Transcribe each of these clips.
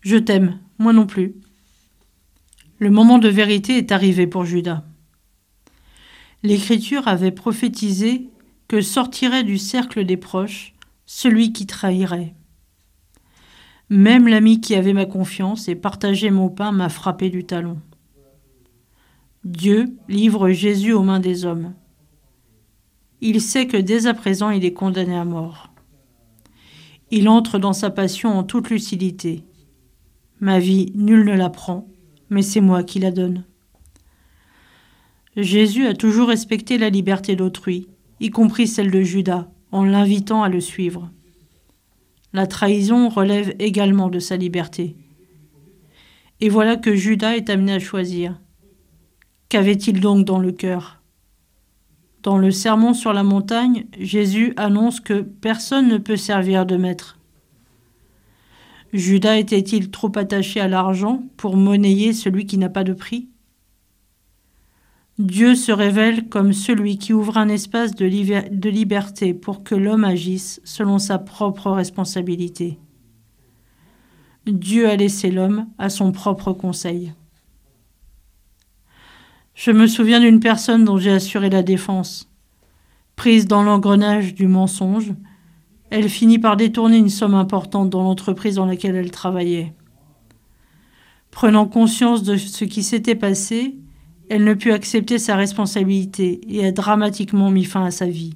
Je t'aime, moi non plus. Le moment de vérité est arrivé pour Judas. L'Écriture avait prophétisé que sortirait du cercle des proches celui qui trahirait. Même l'ami qui avait ma confiance et partageait mon pain m'a frappé du talon. Dieu livre Jésus aux mains des hommes. Il sait que dès à présent il est condamné à mort. Il entre dans sa passion en toute lucidité. Ma vie, nul ne la prend, mais c'est moi qui la donne. Jésus a toujours respecté la liberté d'autrui, y compris celle de Judas, en l'invitant à le suivre. La trahison relève également de sa liberté. Et voilà que Judas est amené à choisir. Qu'avait-il donc dans le cœur? Dans le sermon sur la montagne, Jésus annonce que personne ne peut servir de maître. Judas était-il trop attaché à l'argent pour monnayer celui qui n'a pas de prix? Dieu se révèle comme celui qui ouvre un espace de, liberté pour que l'homme agisse selon sa propre responsabilité. Dieu a laissé l'homme à son propre conseil. Je me souviens d'une personne dont j'ai assuré la défense. Prise dans l'engrenage du mensonge, elle finit par détourner une somme importante dans l'entreprise dans laquelle elle travaillait. Prenant conscience de ce qui s'était passé, elle ne put accepter sa responsabilité et a dramatiquement mis fin à sa vie.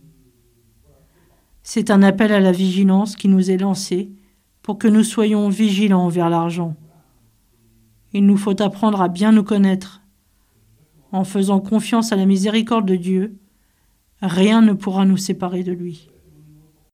C'est un appel à la vigilance qui nous est lancé pour que nous soyons vigilants envers l'argent. Il nous faut apprendre à bien nous connaître. En faisant confiance à la miséricorde de Dieu, rien ne pourra nous séparer de lui.